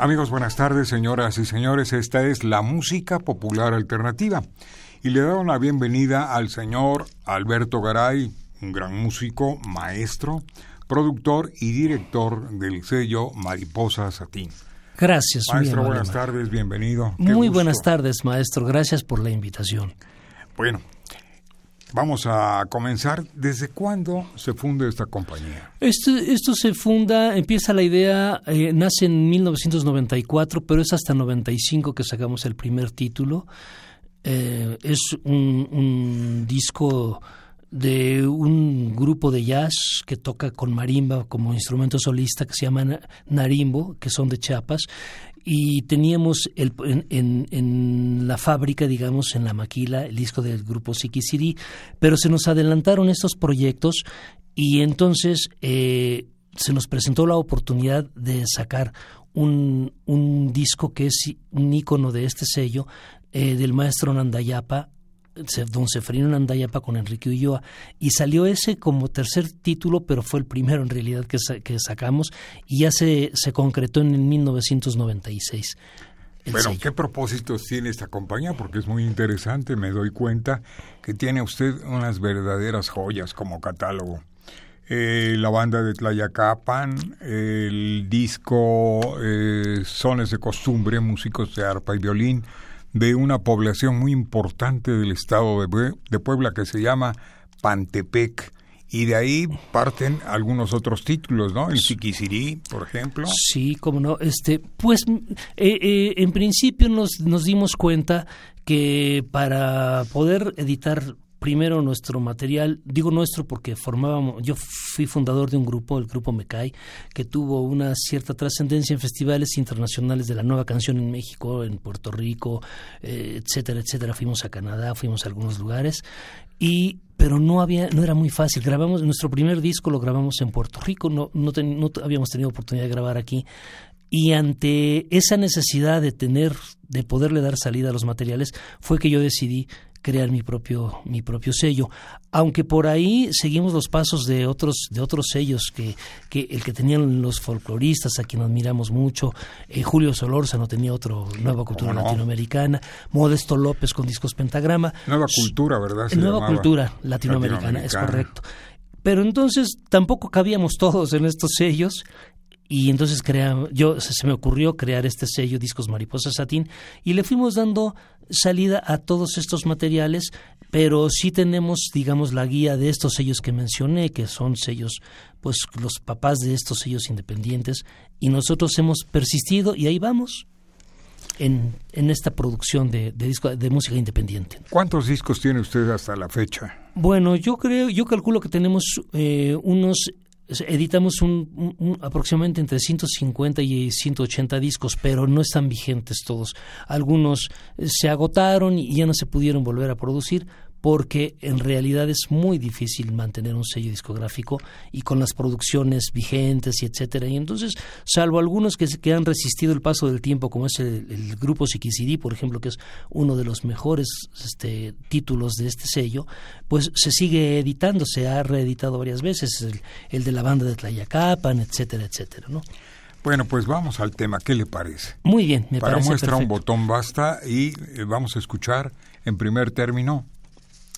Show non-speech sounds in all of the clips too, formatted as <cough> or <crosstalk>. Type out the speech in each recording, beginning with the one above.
Amigos, buenas tardes, señoras y señores. Esta es la música popular alternativa. Y le doy la bienvenida al señor Alberto Garay, un gran músico, maestro, productor y director del sello Mariposa Satín. Gracias, maestro. Buenas tardes, bienvenido. Muy buenas tardes, maestro. Gracias por la invitación. Bueno, Vamos a comenzar. ¿Desde cuándo se funda esta compañía? Esto, esto se funda, empieza la idea, eh, nace en 1994, pero es hasta 95 que sacamos el primer título. Eh, es un, disco de un grupo de jazz que toca con marimba como instrumento solista que se llama Narimbo, que son de Chiapas, y teníamos el, en, en, la fábrica, digamos, en la maquila, el disco del grupo City, pero se nos adelantaron estos proyectos y entonces eh, se nos presentó la oportunidad de sacar un, un disco que es un icono de este sello eh, del maestro Nandayapa don Seferino Nandayapa con Enrique Ulloa y salió ese como tercer título, pero fue el primero en realidad que, que sacamos y ya se, se concretó en 1996. Bueno, ¿qué propósitos tiene esta compañía? Porque es muy interesante, me doy cuenta que tiene usted unas verdaderas joyas como catálogo. Eh, la banda de Tlayacapan, el disco eh, Sones de Costumbre, músicos de arpa y violín, de una población muy importante del estado de, Puebla que se llama Pantepec. Y de ahí parten algunos otros títulos, ¿no? El Siquisirí, por ejemplo. Sí, cómo no. Este, pues, eh, eh, en principio nos, nos dimos cuenta que para poder editar primero nuestro material, digo nuestro porque formábamos, yo fui fundador de un grupo, el grupo Mecay, que tuvo una cierta trascendencia en festivales internacionales de la nueva canción en México, en Puerto Rico, eh, etcétera, etcétera. Fuimos a Canadá, fuimos a algunos lugares. Y pero no había no era muy fácil. Grabamos nuestro primer disco lo grabamos en Puerto Rico. No no, no habíamos tenido oportunidad de grabar aquí. Y ante esa necesidad de tener de poderle dar salida a los materiales fue que yo decidí crear mi propio mi propio sello. Aunque por ahí seguimos los pasos de otros de otros sellos que, que el que tenían los folcloristas a quien admiramos mucho eh, Julio Solórzano tenía otro nueva cultura latinoamericana Modesto López con discos pentagrama. Nueva cultura verdad nueva cultura latinoamericana, es correcto. Pero entonces tampoco cabíamos todos en estos sellos y entonces yo se me ocurrió crear este sello Discos Mariposa Satín y le fuimos dando salida a todos estos materiales, pero sí tenemos, digamos, la guía de estos sellos que mencioné, que son sellos, pues los papás de estos sellos independientes, y nosotros hemos persistido y ahí vamos. En, en esta producción de, de, disco, de música independiente. ¿Cuántos discos tiene usted hasta la fecha? Bueno, yo creo, yo calculo que tenemos eh, unos editamos un, aproximadamente entre 150 y 180 discos, pero no están vigentes todos. Algunos eh, se agotaron y ya no se pudieron volver a producir porque en realidad es muy difícil mantener un sello discográfico y con las producciones vigentes y etcétera. Y entonces, salvo algunos que, que han resistido el paso del tiempo, como es el, grupo Siquisidi, por ejemplo, que es uno de los mejores este, títulos de este sello, pues se sigue editando, se ha reeditado varias veces, el, el de la banda de Tlayacapan, etcétera, etcétera, ¿no? Bueno, pues vamos al tema. ¿Qué le parece? Muy bien, me Para muestra un botón basta y eh, vamos a escuchar en primer término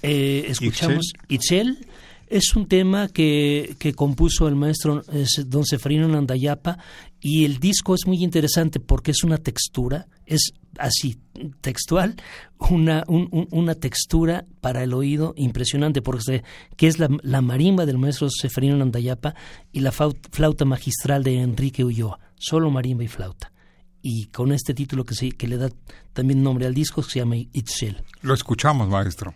eh, escuchamos Itzel. Es un tema que, que compuso el maestro don Seferino Nandayapa y el disco es muy interesante porque es una textura, es así, textual, una, una textura para el oído impresionante, porque que es la, la marimba del maestro Seferino Nandayapa y la flauta magistral de Enrique Ulloa, solo marimba y flauta y con este título que, se, que le da también nombre al disco que se llama It's Shell. Lo escuchamos, maestro.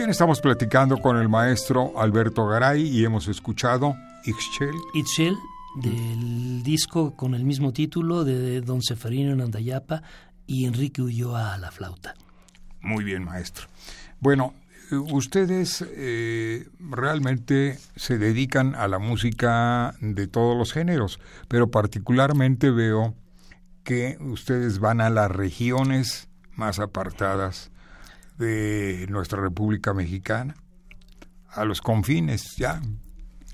Bien, estamos platicando con el maestro Alberto Garay y hemos escuchado Ixchel. Ixchel, del disco con el mismo título de Don Seferino en Andayapa y Enrique Ulloa a la flauta. Muy bien, maestro. Bueno, ustedes eh, realmente se dedican a la música de todos los géneros, pero particularmente veo que ustedes van a las regiones más apartadas de nuestra República Mexicana, a los confines ya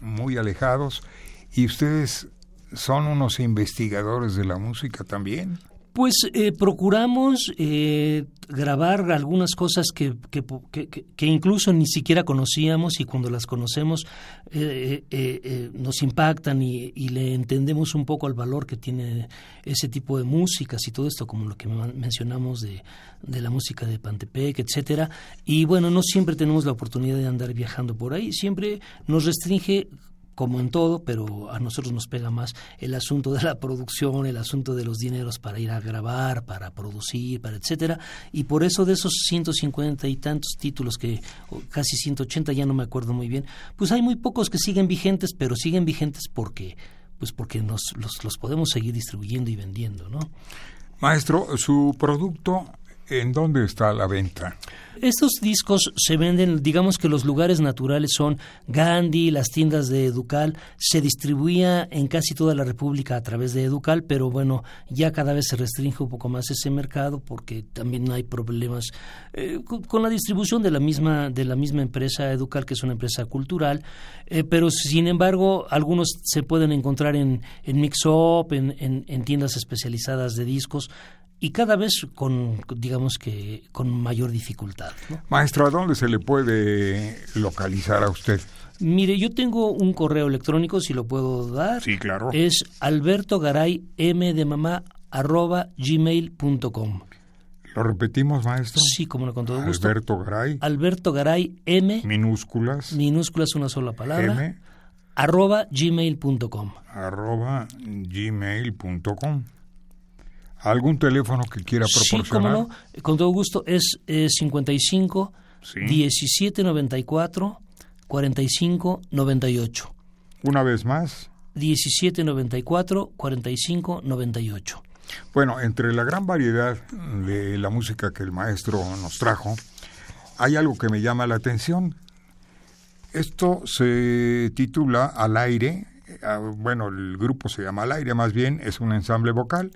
muy alejados, y ustedes son unos investigadores de la música también. Pues eh, procuramos eh, grabar algunas cosas que, que, incluso ni siquiera conocíamos y cuando las conocemos eh, nos impactan y, le entendemos un poco al valor que tiene ese tipo de músicas y todo esto, como lo que mencionamos de, de la música de Pantepec, etcétera. Y bueno, no siempre tenemos la oportunidad de andar viajando por ahí, siempre nos restringe como en todo, pero a nosotros nos pega más el asunto de la producción, el asunto de los dineros para ir a grabar, para producir, para etcétera, y por eso de esos 150 y tantos títulos que casi 180 ya no me acuerdo muy bien, pues hay muy pocos que siguen vigentes, pero siguen vigentes porque pues porque nos los, los podemos seguir distribuyendo y vendiendo, ¿no? Maestro, su producto ¿En dónde está la venta? Estos discos se venden, digamos que los lugares naturales son Gandhi, las tiendas de Educal, se distribuía en casi toda la República a través de Educal, pero bueno, ya cada vez se restringe un poco más ese mercado porque también hay problemas eh, con, la distribución de la misma de la misma empresa Educal, que es una empresa cultural, eh, pero sin embargo algunos se pueden encontrar en, en Mix Up, en, en tiendas especializadas de discos y cada vez con, digamos que, con mayor dificultad. Maestro, ¿a dónde se le puede localizar a usted? Mire, yo tengo un correo electrónico, si lo puedo dar. Sí, claro. Es albertogaray m de mamá arroba gmail.com. ¿Lo repetimos, maestro? Sí, como no, con todo gusto. Alberto Garay. Alberto Garay M. Minúsculas. Minúsculas, una sola palabra. M. Arroba gmail.com. Arroba gmail.com. ¿Algún teléfono que quiera proporcionar? Sí, cómo no, con todo gusto, es 55 17 94 45 98. Una vez más. 17 94 45 98. Bueno, entre la gran variedad de la música que el maestro nos trajo, hay algo que me llama la atención. Esto se titula Al aire, ah, bueno, el grupo se llama Al aire, más bien es un ensamble vocal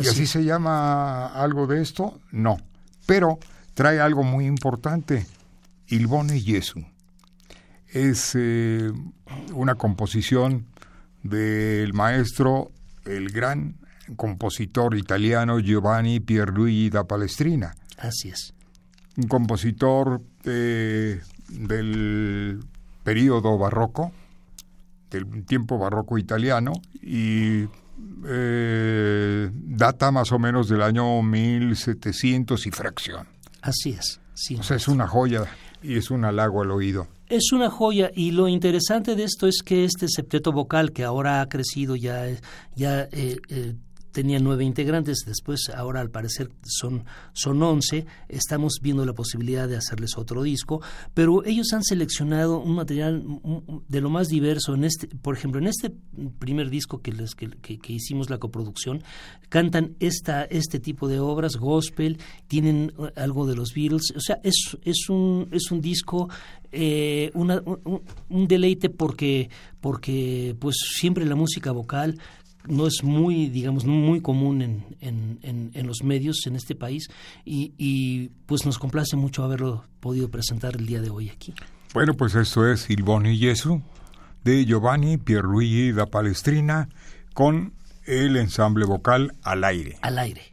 ¿Y así se llama algo de esto? No. Pero trae algo muy importante, Ilbone Jesu. Es eh, una composición del maestro, el gran compositor italiano Giovanni Pierluigi da Palestrina. Así es. Un compositor eh, del periodo barroco, del tiempo barroco italiano, y eh, data más o menos del año 1700 y fracción. Así es. Sí. O sea, es una joya y es un halago al oído. Es una joya y lo interesante de esto es que este septeto vocal que ahora ha crecido ya, ya eh, eh, tenía nueve integrantes, después ahora al parecer son, son once, estamos viendo la posibilidad de hacerles otro disco, pero ellos han seleccionado un material de lo más diverso, en este, por ejemplo, en este primer disco que, les, que, hicimos la coproducción, cantan esta, este tipo de obras, gospel, tienen algo de los Beatles, o sea, es, es, un, es un disco eh, una, un, un, deleite porque porque pues siempre la música vocal no es muy, digamos, muy común en, en, en, los medios en este país y, y, pues nos complace mucho haberlo podido presentar el día de hoy aquí. Bueno, pues esto es Il y Jesu de Giovanni Pierluigi da Palestrina con el ensamble vocal al aire. Al aire.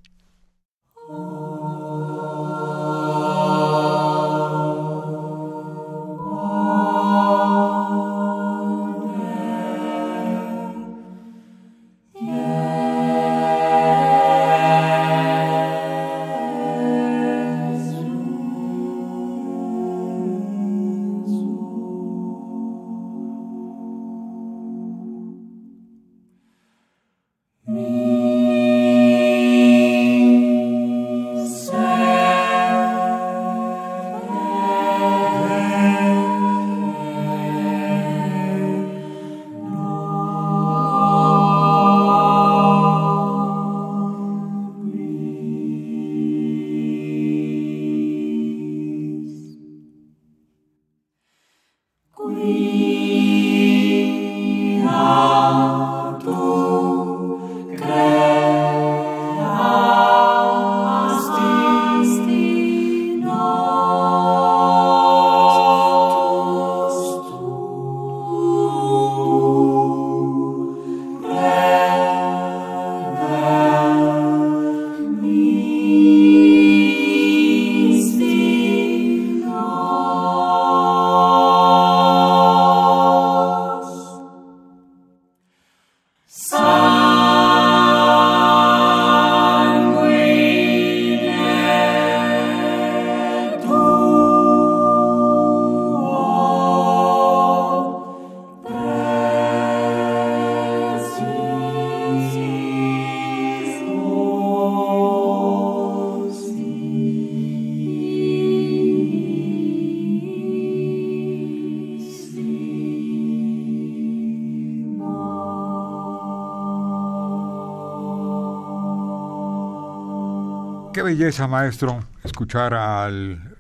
Belleza, maestro, escuchar al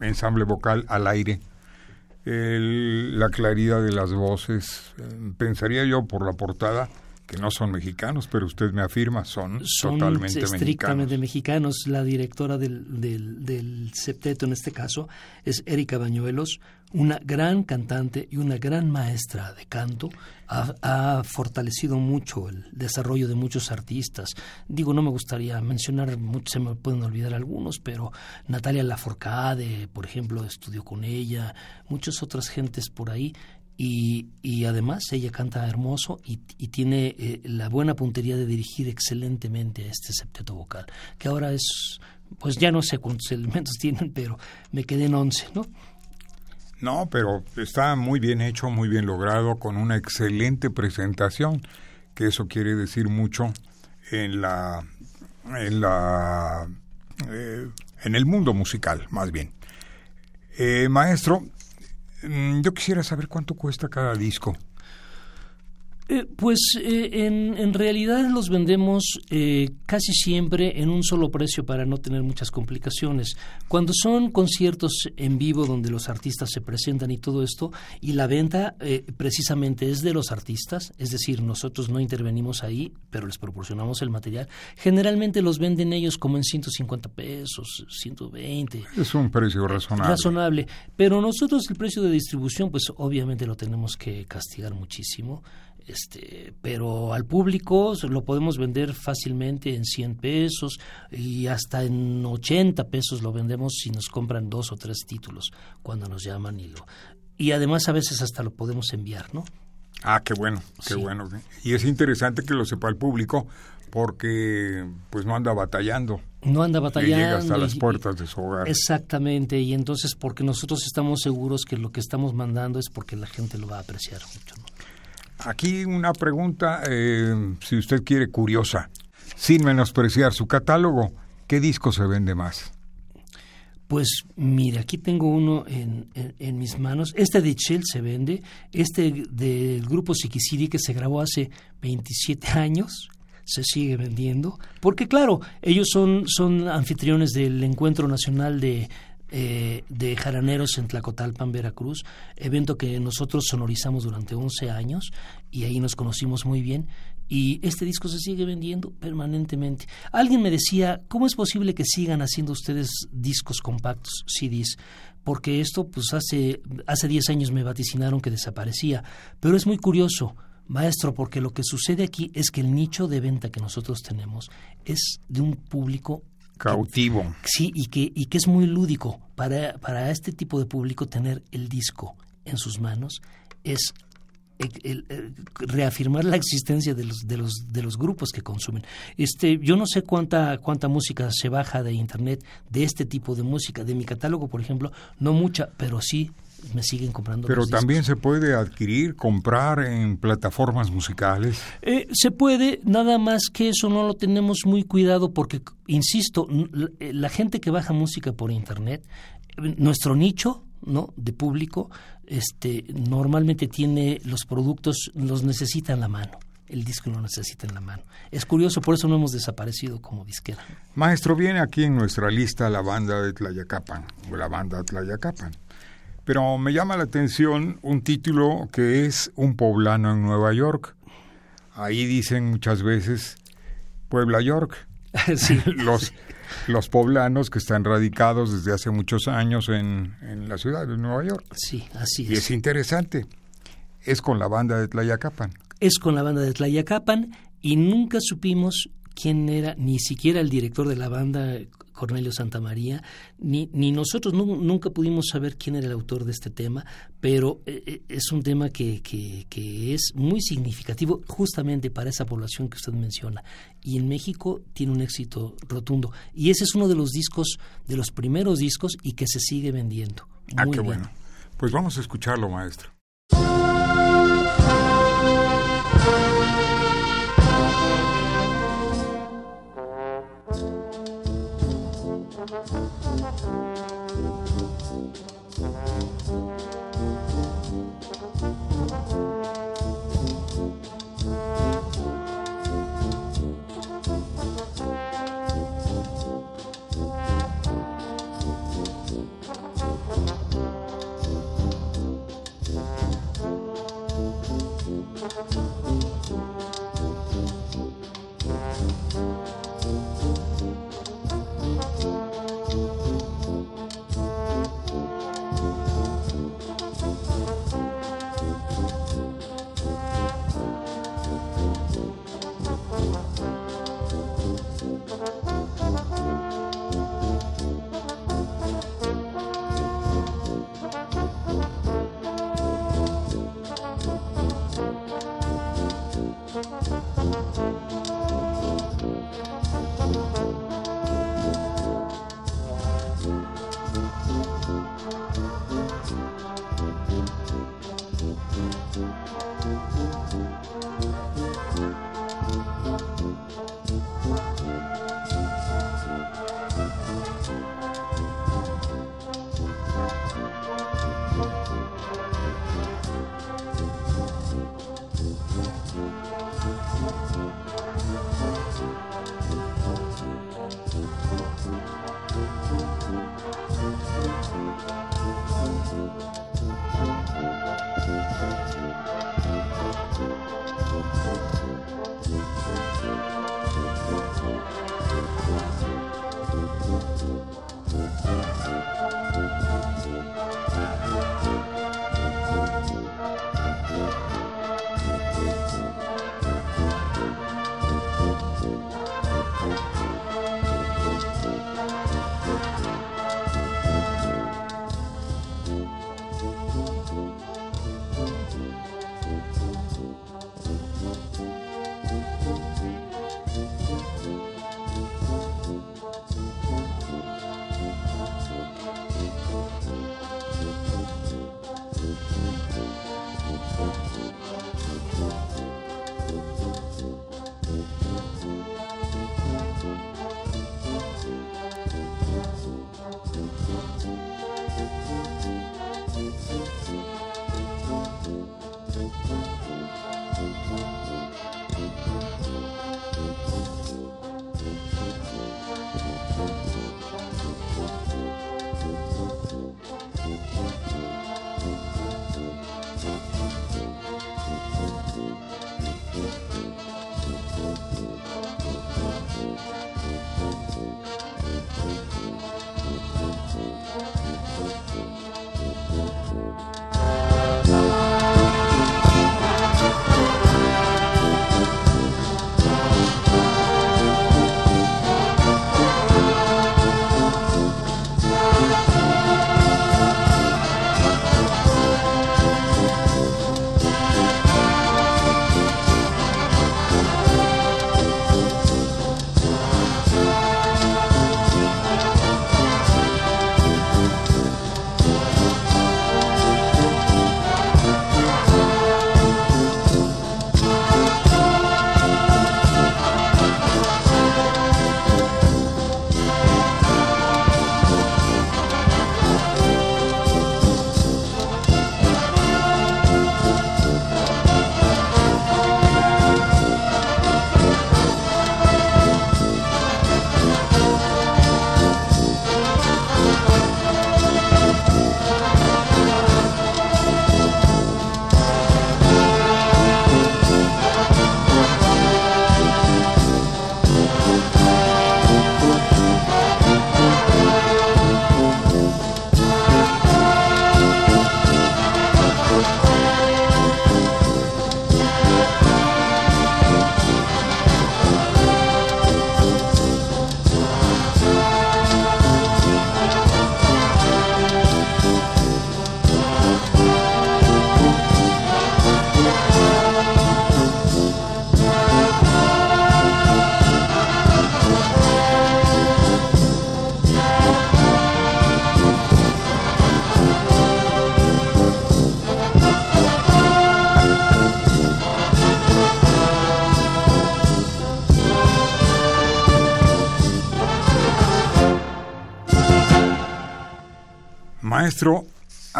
ensamble vocal al aire. la claridad de las voces. Pensaría yo por la portada que no son mexicanos, pero usted me afirma, son, son totalmente estrictamente mexicanos. La directora del, del, del, septeto, en este caso, es Erika Bañuelos, una gran cantante y una gran maestra de canto. Ha, ha, fortalecido mucho el desarrollo de muchos artistas. Digo, no me gustaría mencionar, muchos se me pueden olvidar algunos, pero Natalia Laforcade, por ejemplo, estudió con ella, muchas otras gentes por ahí y, y, además ella canta hermoso y, tiene eh, la buena puntería de dirigir excelentemente a este septeto vocal, que ahora es, pues ya no sé cuántos <laughs> elementos tienen, pero me quedé en once, ¿no? No, pero está muy bien hecho, muy bien logrado, con una excelente presentación, que eso quiere decir mucho en la, en la, eh, en el mundo musical, más bien. Eh, maestro, yo quisiera saber cuánto cuesta cada disco. Eh, pues eh, en, en, realidad los vendemos eh, casi siempre en un solo precio para no tener muchas complicaciones. Cuando son conciertos en vivo donde los artistas se presentan y todo esto, y la venta precisamente es de los artistas, es decir, nosotros no intervenimos ahí, pero les proporcionamos el material, generalmente los venden ellos como en 150 pesos, 120. Es un precio razonable. Razonable, pero nosotros el precio de distribución, pues obviamente lo tenemos que castigar muchísimo este, pero al público lo podemos vender fácilmente en 100 pesos y hasta en 80 pesos lo vendemos si nos compran dos o tres títulos cuando nos llaman y lo y además a veces hasta lo podemos enviar, ¿no? Ah, qué bueno, qué bueno. Y es interesante que lo sepa el público porque pues no anda batallando. No anda batallando. llega hasta las puertas de su hogar. Exactamente, y entonces porque nosotros estamos seguros que lo que estamos mandando es porque la gente lo va a apreciar mucho. ¿no? Aquí una pregunta, eh, si usted quiere, curiosa. Sin menospreciar su catálogo, ¿qué disco se vende más? Pues mire, aquí tengo uno en, en, mis manos. Este de Shell se vende, este del grupo Sikisiri que se grabó hace 27 años se sigue vendiendo, porque claro, ellos son, son anfitriones del Encuentro Nacional de, eh, de Jaraneros en Tlacotalpan, Veracruz, evento que nosotros sonorizamos durante 11 años y ahí nos conocimos muy bien y este disco se sigue vendiendo permanentemente. Alguien me decía, ¿cómo es posible que sigan haciendo ustedes discos compactos, CDs? Porque esto, pues hace, hace 10 años me vaticinaron que desaparecía, pero es muy curioso. Maestro, porque lo que sucede aquí es que el nicho de venta que nosotros tenemos es de un público cautivo. Sí, y que, y que es muy lúdico. Para, para este tipo de público tener el disco en sus manos es reafirmar la existencia de los, de los, de los grupos que consumen. Este, yo no sé cuánta, cuánta música se baja de internet de este tipo de música. De mi catálogo, por ejemplo, no mucha, pero sí me siguen comprando. Pero también se puede adquirir, comprar en plataformas musicales. Eh, se puede, nada más que eso no lo tenemos muy cuidado porque, insisto, eh, la gente que baja música por internet, nuestro nicho, ¿no? De público, este, normalmente tiene los productos, los necesita en la mano el disco lo necesita en la mano. Es curioso, por eso no hemos desaparecido como disquera. Maestro, viene aquí en nuestra lista la banda de Tlayacapan, o la banda Tlayacapan. Pero me llama la atención un título que es Un poblano en Nueva York. Ahí dicen muchas veces Puebla York. <laughs> sí. <laughs> los, los poblanos que están radicados desde hace muchos años en, en la ciudad de Nueva York. Sí, así es. Y es interesante. Es con la banda de Tlayacapan. Es con la banda de Tlayacapan y nunca supimos quién era ni siquiera el director de la banda Cornelio Santamaría, ni, ni nosotros nunca pudimos saber quién era el autor de este tema, pero eh, eh, es un tema que, que, que, es muy significativo justamente para esa población que usted menciona. Y en México tiene un éxito rotundo. Y ese es uno de los discos, de los primeros discos y que se sigue vendiendo. ah, qué bueno. Pues vamos a escucharlo. Maestro,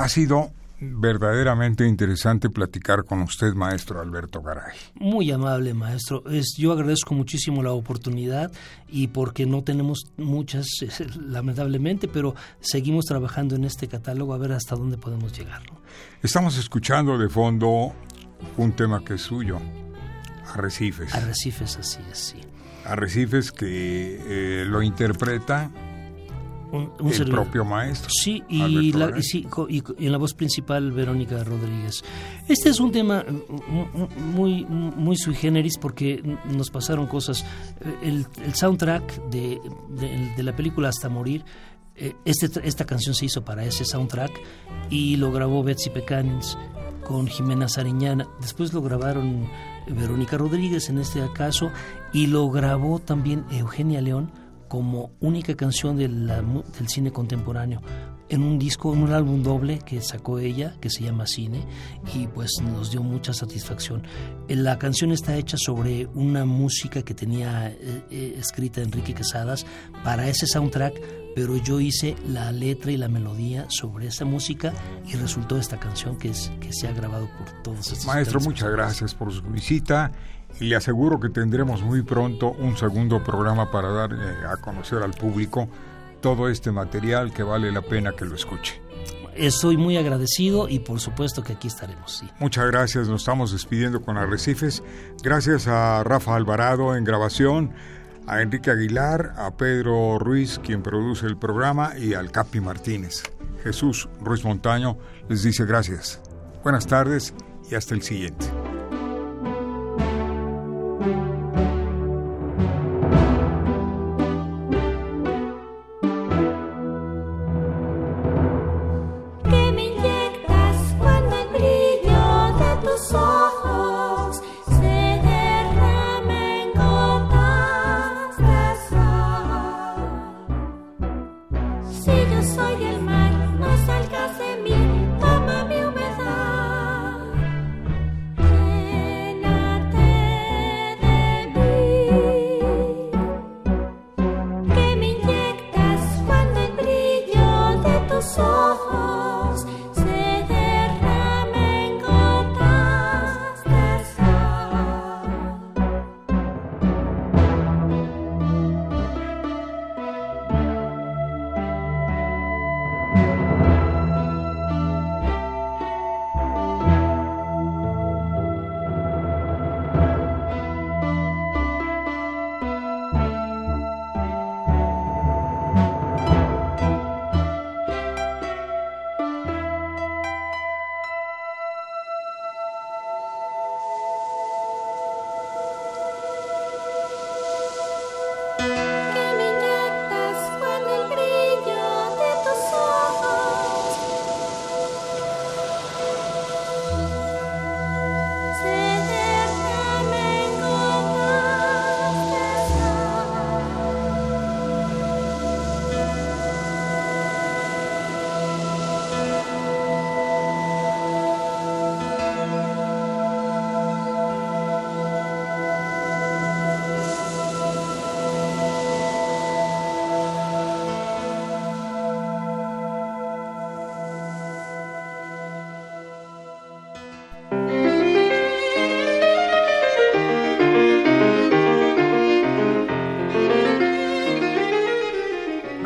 ha sido verdaderamente interesante platicar con usted, maestro Alberto Garay. Muy amable, maestro. Es, yo agradezco muchísimo la oportunidad y porque no tenemos muchas, <laughs> lamentablemente, pero seguimos trabajando en este catálogo a ver hasta dónde podemos llegar. Estamos escuchando de fondo un tema que es suyo, Arrecifes. Arrecifes, así es, sí. Arrecifes que eh, lo interpreta un, el propio maestro. Sí, y, la, y, en la voz principal Verónica Rodríguez. Este es un tema muy, muy sui generis porque nos pasaron cosas. El, soundtrack de, de, la película Hasta Morir, eh, este, esta canción se hizo para ese soundtrack y lo grabó Betsy Pecanins con Jimena Sariñana. Después lo grabaron Verónica Rodríguez en este caso y lo grabó también Eugenia León como única canción del cine contemporáneo. En un disco, en un álbum doble que sacó ella, que se llama Cine, y pues nos dio mucha satisfacción. Eh, la canción está hecha sobre una música que tenía eh, eh, escrita Enrique Quesadas para ese soundtrack, pero yo hice la letra y la melodía sobre esa música y resultó esta canción que, es, que se ha grabado por todos estos Maestro, muchas gracias por su visita le aseguro que tendremos muy pronto un segundo programa para dar eh, a conocer al público todo este material que vale la pena que lo escuche. estoy muy agradecido y por supuesto que aquí estaremos. Sí. Muchas gracias, nos estamos despidiendo con Arrecifes. Gracias a Rafa Alvarado en grabación, a Enrique Aguilar, a Pedro Ruiz, quien produce el programa, y al Capi Martínez. Jesús Ruiz Montaño les dice gracias. Buenas tardes y hasta el siguiente.